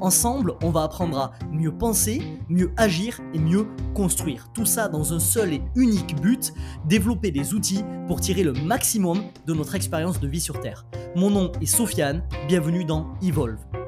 Ensemble, on va apprendre à mieux penser, mieux agir et mieux construire. Tout ça dans un seul et unique but, développer des outils pour tirer le maximum de notre expérience de vie sur Terre. Mon nom est Sofiane, bienvenue dans Evolve.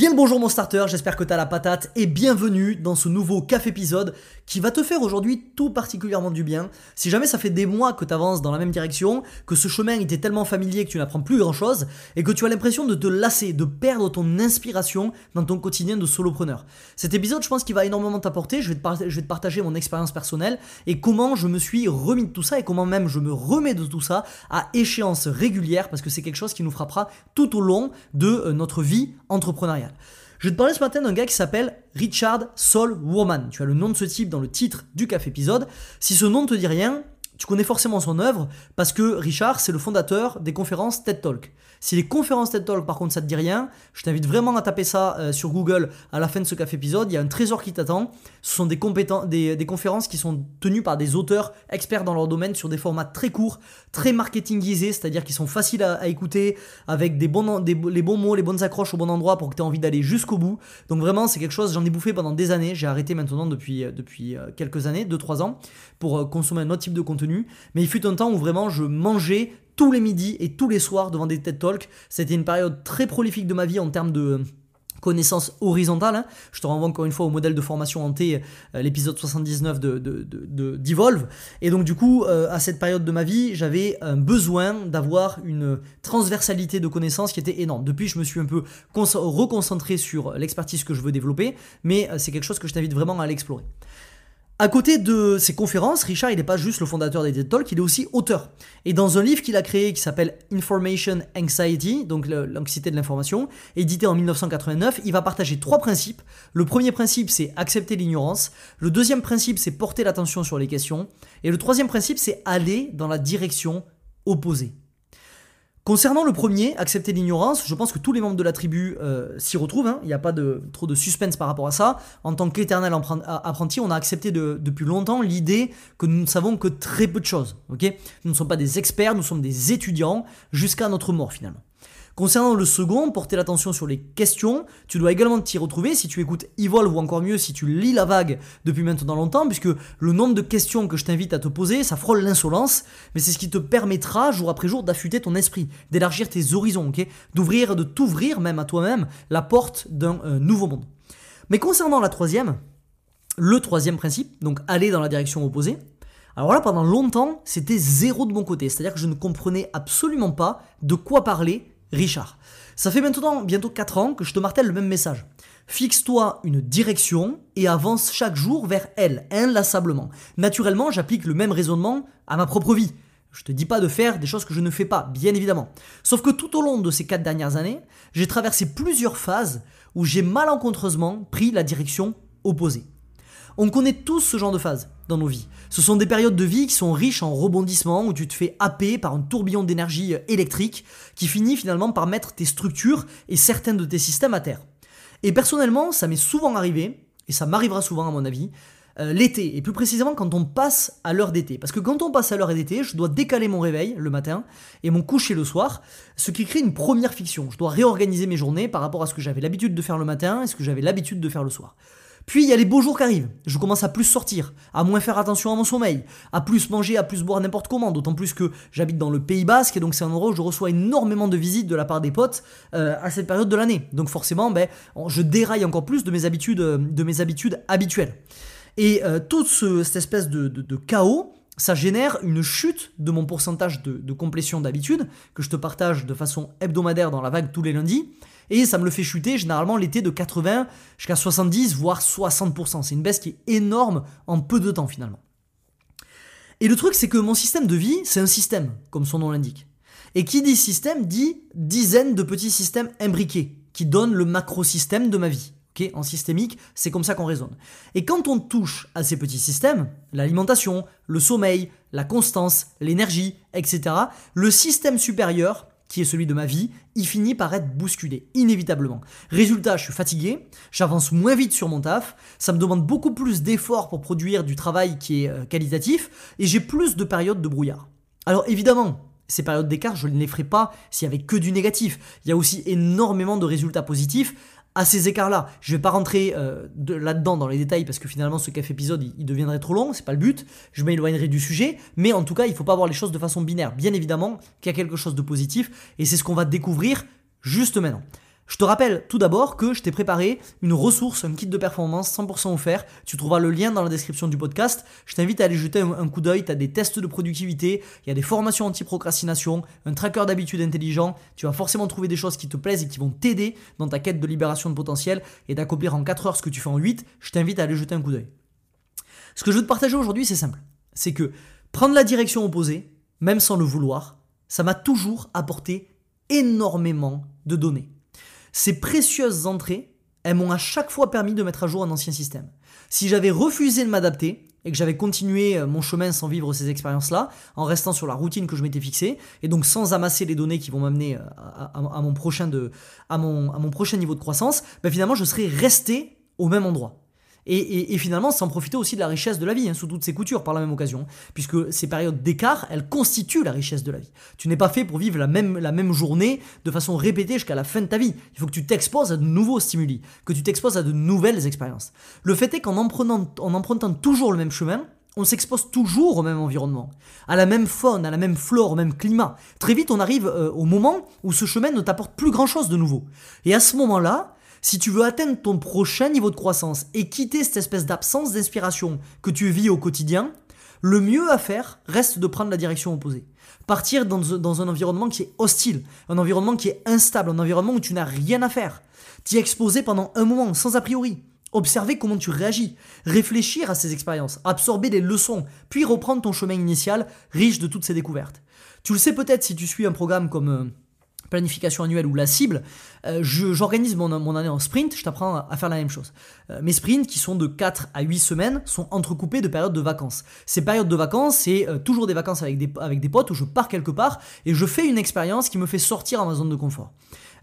Bien le bonjour mon starter, j'espère que tu as la patate et bienvenue dans ce nouveau café épisode qui va te faire aujourd'hui tout particulièrement du bien. Si jamais ça fait des mois que tu avances dans la même direction, que ce chemin était tellement familier que tu n'apprends plus grand chose et que tu as l'impression de te lasser, de perdre ton inspiration dans ton quotidien de solopreneur. Cet épisode, je pense qu'il va énormément t'apporter. Je, vais te je vais te partager mon expérience personnelle et comment je me suis remis de tout ça et comment même je me remets de tout ça à échéance régulière parce que c'est quelque chose qui nous frappera tout au long de euh, notre vie entrepreneuriale. Je te parler ce matin d'un gars qui s'appelle Richard Saul Woman. Tu as le nom de ce type dans le titre du café épisode. Si ce nom ne te dit rien, tu connais forcément son œuvre parce que Richard, c'est le fondateur des conférences TED Talk. Si les conférences TED Talk, par contre, ça te dit rien, je t'invite vraiment à taper ça euh, sur Google à la fin de ce café épisode. Il y a un trésor qui t'attend. Ce sont des, des, des, conférences qui sont tenues par des auteurs experts dans leur domaine sur des formats très courts, très marketingisés, c'est-à-dire qui sont faciles à, écouter, avec des bons, les bons mots, les bonnes accroches au bon endroit pour que tu aies envie d'aller jusqu'au bout. Donc vraiment, c'est quelque chose, j'en ai bouffé pendant des années. J'ai arrêté maintenant depuis, euh, depuis euh, quelques années, 2-3 ans, pour consommer un autre type de contenu. Mais il fut un temps où vraiment je mangeais tous les midis et tous les soirs devant des TED Talks. C'était une période très prolifique de ma vie en termes de connaissances horizontales. Hein. Je te renvoie encore une fois au modèle de formation en T, euh, l'épisode 79 de, de, d'Evolve. Et donc du coup, euh, à cette période de ma vie, j'avais un besoin d'avoir une transversalité de connaissances qui était énorme. Depuis, je me suis un peu reconcentré sur l'expertise que je veux développer, mais euh, c'est quelque chose que je t'invite vraiment à l'explorer. À côté de ses conférences, Richard, il n'est pas juste le fondateur des TED Talks, il est aussi auteur. Et dans un livre qu'il a créé qui s'appelle Information Anxiety, donc l'anxiété de l'information, édité en 1989, il va partager trois principes. Le premier principe, c'est accepter l'ignorance. Le deuxième principe, c'est porter l'attention sur les questions. Et le troisième principe, c'est aller dans la direction opposée. Concernant le premier, accepter l'ignorance, je pense que tous les membres de la tribu euh, s'y retrouvent. Hein. Il n'y a pas trop de suspense par rapport à ça. En tant qu'éternel apprenti, on a accepté depuis longtemps l'idée que nous ne savons que très peu de choses. Nous ne sommes pas des experts, nous sommes des étudiants jusqu'à notre mort finalement. Concernant le second, porter l'attention sur les questions, tu dois également t'y retrouver si tu écoutes Evolve ou encore mieux si tu lis la vague depuis maintenant longtemps, puisque le nombre de questions que je t'invite à te poser, ça frôle l'insolence, mais c'est ce qui te permettra jour après jour d'affûter ton esprit, d'élargir tes horizons, d'ouvrir, de t'ouvrir même à toi-même la porte d'un euh, nouveau monde. Mais concernant la troisième, le troisième principe, donc aller dans la direction opposée, alors là, pendant longtemps, c'était zéro de mon côté. C'est-à-dire que je ne comprenais absolument pas de quoi parler Richard. Ça fait maintenant bientôt 4 ans que je te martèle le même message. Fixe-toi une direction et avance chaque jour vers elle, inlassablement. Naturellement, j'applique le même raisonnement à ma propre vie. Je te dis pas de faire des choses que je ne fais pas, bien évidemment. Sauf que tout au long de ces 4 dernières années, j'ai traversé plusieurs phases où j'ai malencontreusement pris la direction opposée. On connaît tous ce genre de phase dans nos vies. Ce sont des périodes de vie qui sont riches en rebondissements, où tu te fais happer par un tourbillon d'énergie électrique qui finit finalement par mettre tes structures et certains de tes systèmes à terre. Et personnellement, ça m'est souvent arrivé, et ça m'arrivera souvent à mon avis, euh, l'été, et plus précisément quand on passe à l'heure d'été. Parce que quand on passe à l'heure d'été, je dois décaler mon réveil le matin et mon coucher le soir, ce qui crée une première fiction. Je dois réorganiser mes journées par rapport à ce que j'avais l'habitude de faire le matin et ce que j'avais l'habitude de faire le soir. Puis il y a les beaux jours qui arrivent. Je commence à plus sortir, à moins faire attention à mon sommeil, à plus manger, à plus boire n'importe comment. D'autant plus que j'habite dans le Pays Basque et donc c'est un endroit où je reçois énormément de visites de la part des potes euh, à cette période de l'année. Donc forcément, ben, je déraille encore plus de mes habitudes, euh, de mes habitudes habituelles. Et euh, toute cette espèce de, chaos, ça génère une chute de mon pourcentage de, de complétion d'habitude que je te partage de façon hebdomadaire dans la vague tous les lundis et ça me le fait chuter généralement l'été de 80 jusqu'à 70 voire 60%. C'est une baisse qui est énorme en peu de temps finalement. Et le truc c'est que mon système de vie, c'est un système, comme son nom l'indique. Et qui dit système dit dizaines de petits systèmes imbriqués qui donnent le macro-système de ma vie. En systémique, c'est comme ça qu'on raisonne. Et quand on touche à ces petits systèmes, l'alimentation, le sommeil, la constance, l'énergie, etc., le système supérieur, qui est celui de ma vie, il finit par être bousculé, inévitablement. Résultat, je suis fatigué, j'avance moins vite sur mon taf, ça me demande beaucoup plus d'efforts pour produire du travail qui est euh, qualitatif, et j'ai plus de périodes de brouillard. Alors évidemment, ces périodes d'écart, je ne les ferai pas s'il y avait que du négatif. Il y a aussi énormément de résultats positifs à ces écarts-là. Je ne vais pas rentrer euh, là-dedans dans les détails parce que finalement ce café épisode il, deviendrait trop long, c'est pas le but. Je m'éloignerai du sujet, mais en tout cas il faut pas voir les choses de façon binaire. Bien évidemment qu'il y a quelque chose de positif et c'est ce qu'on va découvrir juste maintenant. Je te rappelle tout d'abord que je t'ai préparé une ressource, un kit de performance 100% offert. Tu trouveras le lien dans la description du podcast. Je t'invite à aller jeter un, coup d'œil. Tu des tests de productivité, il y a des formations anti-procrastination, un tracker d'habitude intelligent. Tu vas forcément trouver des choses qui te plaisent et qui vont t'aider dans ta quête de libération de potentiel et d'accomplir en 4 heures ce que tu fais en 8. Je t'invite à aller jeter un coup d'œil. Ce que je veux te partager aujourd'hui, c'est simple. C'est que prendre la direction opposée, même sans le vouloir, ça m'a toujours apporté énormément de données. Ces précieuses entrées, elles m'ont à chaque fois permis de mettre à jour un ancien système. Si j'avais refusé de m'adapter et que j'avais continué euh, mon chemin sans vivre ces expériences-là, en restant sur la routine que je m'étais fixée, et donc sans amasser les données qui vont m'amener euh, à, mon prochain à, mon, à mon prochain niveau de croissance, ben finalement je serais resté au même endroit. Et, finalement, sans profiter aussi de la richesse de la vie, hein, sous toutes ses coutures, par la même occasion. Puisque ces périodes d'écart, elles constituent la richesse de la vie. Tu n'es pas fait pour vivre la même, la même journée de façon répétée jusqu'à la fin de ta vie. Il faut que tu t'exposes à de nouveaux stimuli, que tu t'exposes à de nouvelles expériences. Le fait est qu'en empruntant, en empruntant toujours le même chemin, on s'expose toujours au même environnement, à la même faune, à la même flore, au même climat. Très vite, on arrive euh, au moment où ce chemin ne t'apporte plus grand-chose de nouveau. Et à ce moment-là, si tu veux atteindre ton prochain niveau de croissance et quitter cette espèce d'absence d'inspiration que tu vis au quotidien, le mieux à faire reste de prendre la direction opposée. Partir dans, un environnement qui est hostile, un environnement qui est instable, un environnement où tu n'as rien à faire. T'y exposer pendant un moment, sans a priori. Observer comment tu réagis, réfléchir à ces expériences, absorber les leçons, puis reprendre ton chemin initial riche de toutes ces découvertes. Tu le sais peut-être si tu suis un programme comme euh, planification annuelle ou la cible, euh, j'organise mon, année en sprint, je t'apprends à, faire la même chose. Euh, mes sprints, qui sont de 4 à 8 semaines, sont entrecoupés de périodes de vacances. Ces périodes de vacances, c'est euh, toujours des vacances avec des, avec des potes où je pars quelque part et je fais une expérience qui me fait sortir en ma zone de confort.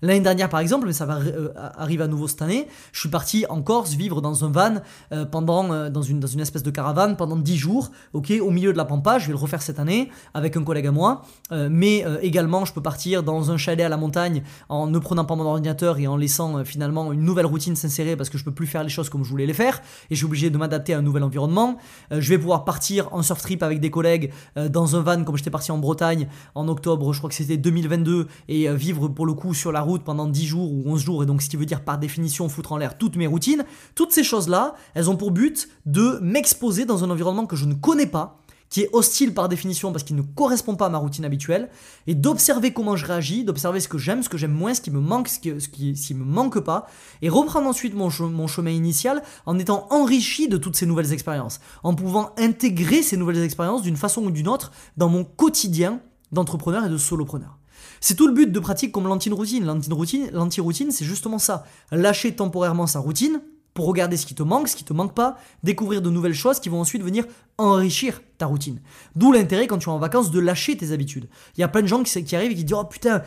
L'année dernière, par exemple, mais ça va euh, arriver à nouveau cette année, je suis parti en Corse vivre dans un van euh, pendant, euh, dans, une, dans une espèce de caravane pendant 10 jours, ok, au milieu de la Pampa. Je vais le refaire cette année avec un collègue à moi. mais également, je peux partir dans un chalet à la montagne en ne prenant pas mon ordinateur et en laissant finalement une nouvelle routine s'insérer parce que je peux plus faire les choses comme je voulais les faire et je suis obligé de m'adapter à un nouvel environnement. je vais pouvoir partir en surf trip avec des collègues dans un van comme j'étais parti en Bretagne en octobre, je crois que c'était 2022 et vivre pour le coup sur la route pendant 10 jours ou 11 jours, et donc ce qui veut dire par définition foutre en l'air toutes mes routines, toutes ces choses-là, elles ont pour but de m'exposer dans un environnement que je ne connais pas, qui est hostile par définition parce qu'il ne correspond pas à ma routine habituelle, et d'observer comment je réagis, d'observer ce que j'aime, ce que j'aime moins, ce qui me manque, ce qui, ce me manque pas, et reprendre ensuite mon chemin initial en étant enrichi de toutes ces nouvelles expériences, en pouvant intégrer ces nouvelles expériences d'une façon ou d'une autre dans mon quotidien d'entrepreneur et de solopreneur. C'est tout le but de pratiques comme l'anti-routine. L'anti-routine, c'est justement ça. Lâcher temporairement sa routine pour regarder ce qui te manque, ce qui te manque pas, découvrir de nouvelles choses qui vont ensuite venir enrichir ta routine. D'où l'intérêt quand tu es en vacances de lâcher tes habitudes. Il y a plein de gens qui, qui arrivent et qui disent Oh putain,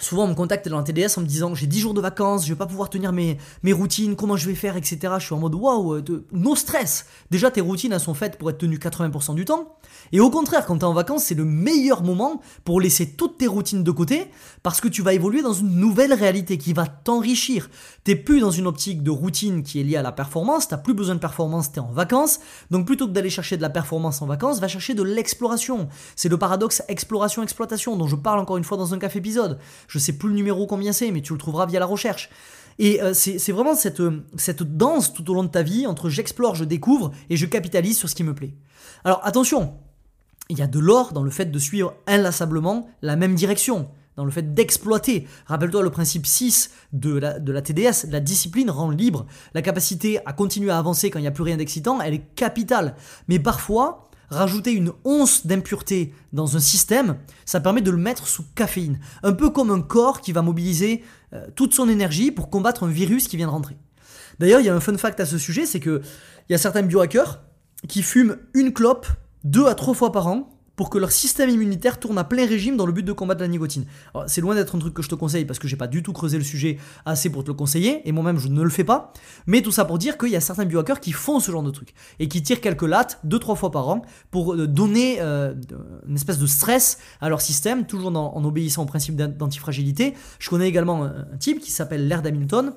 Souvent on me contacte dans la TDS en me disant j'ai 10 jours de vacances, je vais pas pouvoir tenir mes, mes routines, comment je vais faire, etc. Je suis en mode waouh, euh, no stress. Déjà tes routines elles sont faites pour être tenues 80% du temps. Et au contraire, quand tu es en vacances, c'est le meilleur moment pour laisser toutes tes routines de côté parce que tu vas évoluer dans une nouvelle réalité qui va t'enrichir. T'es plus dans une optique de routine qui est liée à la performance, t'as plus besoin de performance, t'es en vacances. Donc plutôt que d'aller chercher de la performance en vacances, va chercher de l'exploration. C'est le paradoxe exploration-exploitation dont je parle encore une fois dans un café épisode. Je sais plus le numéro combien c'est, mais tu le trouveras via la recherche. Et euh, c'est vraiment cette, euh, cette danse tout au long de ta vie entre j'explore, je découvre et je capitalise sur ce qui me plaît. Alors attention, il y a de l'or dans le fait de suivre inlassablement la même direction, dans le fait d'exploiter. Rappelle-toi le principe 6 de la, de la TDS, la discipline rend libre. La capacité à continuer à avancer quand il n'y a plus rien d'excitant, elle est capitale. Mais parfois, rajouter une once d'impureté dans un système, ça permet de le mettre sous caféine. Un peu comme un corps qui va mobiliser euh, toute son énergie pour combattre un virus qui vient de rentrer. D'ailleurs, il y a un fun fact à ce sujet, c'est que il y a certains biohackers qui fument une clope deux à trois fois par an pour que leur système immunitaire tourne à plein régime dans le but de combattre la nicotine. C'est loin d'être un truc que je te conseille parce que j'ai pas du tout creusé le sujet assez pour te le conseiller et moi-même je ne le fais pas. Mais tout ça pour dire qu'il y a certains biohackers qui font ce genre de truc et qui tirent quelques lattes deux trois fois par an pour euh, donner euh, une espèce de stress à leur système, toujours en obéissant au principe d'antifragilité. Je connais également un type qui s'appelle Laird Hamilton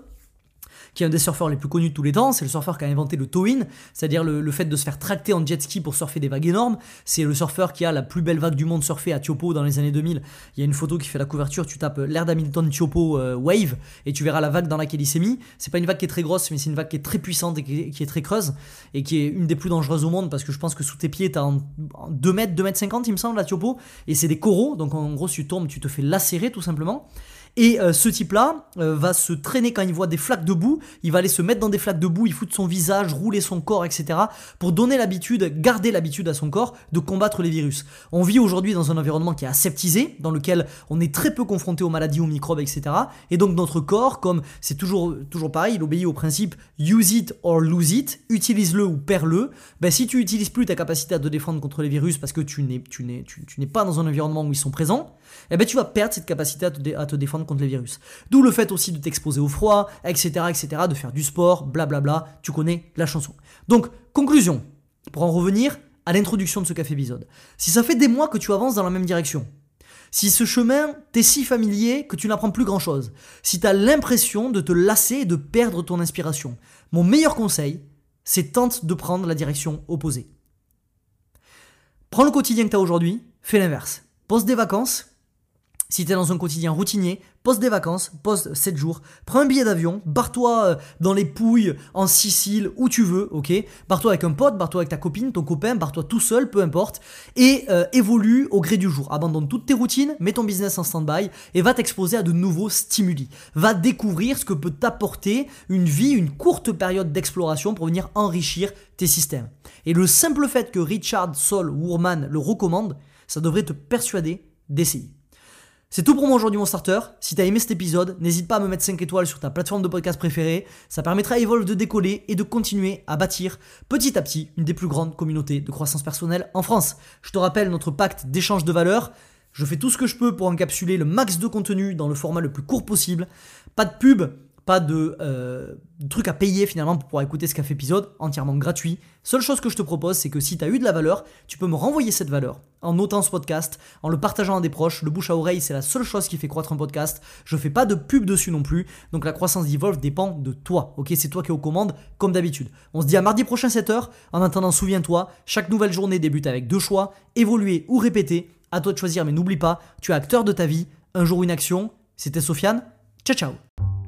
qui est un des surfeurs les plus connus de tous les temps. C'est le surfeur qui a inventé le towing, c'est-à-dire le, fait de se faire tracter en jet ski pour surfer des vagues énormes. C'est le surfeur qui a la plus belle vague du monde surfée à Tiopo dans les années 2000. Il y a une photo qui fait la couverture, tu tapes l'air d'Hamilton Tiopo euh, Wave et tu verras la vague dans laquelle il s'est mis. C'est pas une vague qui est très grosse, mais c'est une vague qui est très puissante et qui est, très creuse et qui est une des plus dangereuses au monde parce que je pense que sous tes pieds, t'as 2 mètres, 2 mètres 50, il me semble, à Tiopo. Et c'est des coraux, donc en gros, tu tombes, tu te fais lacérer tout simplement. Et euh, ce type-là euh, va se traîner quand il voit des flaques de boue, il va aller se mettre dans des flaques de boue, il fout son visage, rouler son corps, etc. pour donner l'habitude, garder l'habitude à son corps de combattre les virus. On vit aujourd'hui dans un environnement qui est aseptisé, dans lequel on est très peu confronté aux maladies, aux microbes, etc. Et donc notre corps, comme c'est toujours, toujours pareil, il obéit au principe use it or lose it, utilise-le ou perds-le. Ben, si tu utilises plus ta capacité à te défendre contre les virus parce que tu n'es, tu n'es, tu, n'es pas dans un environnement où ils sont présents, eh ben, tu vas perdre cette capacité à te, à te défendre contre les virus. D'où le fait aussi de t'exposer au froid, etc., etc., de faire du sport, blablabla, tu connais la chanson. Donc, conclusion, pour en revenir à l'introduction de ce café épisode. Si ça fait des mois que tu avances dans la même direction, si ce chemin t'est si familier que tu n'apprends plus grand chose, si tu as l'impression de te lasser et de perdre ton inspiration, mon meilleur conseil, c'est tente de prendre la direction opposée. Prends le quotidien que tu as aujourd'hui, fais l'inverse. Pose des vacances, si tu es dans un quotidien routinier, pose des vacances, pose 7 jours, prends un billet d'avion, barre-toi euh, dans les Pouilles, en Sicile, où tu veux, ok? Barre-toi avec un pote, barre-toi avec ta copine, ton copain, barre-toi tout seul, peu importe, et euh, évolue au gré du jour. Abandonne toutes tes routines, mets ton business en stand-by et va t'exposer à de nouveaux stimuli. Va découvrir ce que peut t'apporter une vie, une courte période d'exploration pour venir enrichir tes systèmes. Et le simple fait que Richard Saul Wurman le recommande, ça devrait te persuader d'essayer. C'est tout pour moi aujourd'hui mon starter. Si t'as aimé cet épisode, n'hésite pas à me mettre 5 étoiles sur ta plateforme de podcast préférée. Ça permettra à Evolve de décoller et de continuer à bâtir petit à petit une des plus grandes communautés de croissance personnelle en France. Je te rappelle notre pacte d'échange de valeurs. Je fais tout ce que je peux pour encapsuler le max de contenu dans le format le plus court possible. Pas de pub, pas de, euh, truc à payer finalement pour pouvoir écouter ce café épisode, entièrement gratuit. Seule chose que je te propose, c'est que si tu as eu de la valeur, tu peux me renvoyer cette valeur en notant ce podcast, en le partageant à des proches. Le bouche à oreille, c'est la seule chose qui fait croître un podcast. Je fais pas de pub dessus non plus, donc la croissance d'Evolve dépend de toi. Ok, c'est toi qui es aux commandes, comme d'habitude. On se dit à mardi prochain 7h. En attendant, souviens-toi, chaque nouvelle journée débute avec deux choix évoluer ou répéter. À toi de choisir, mais n'oublie pas, tu es acteur de ta vie. Un jour une action. C'était Sofiane. Ciao ciao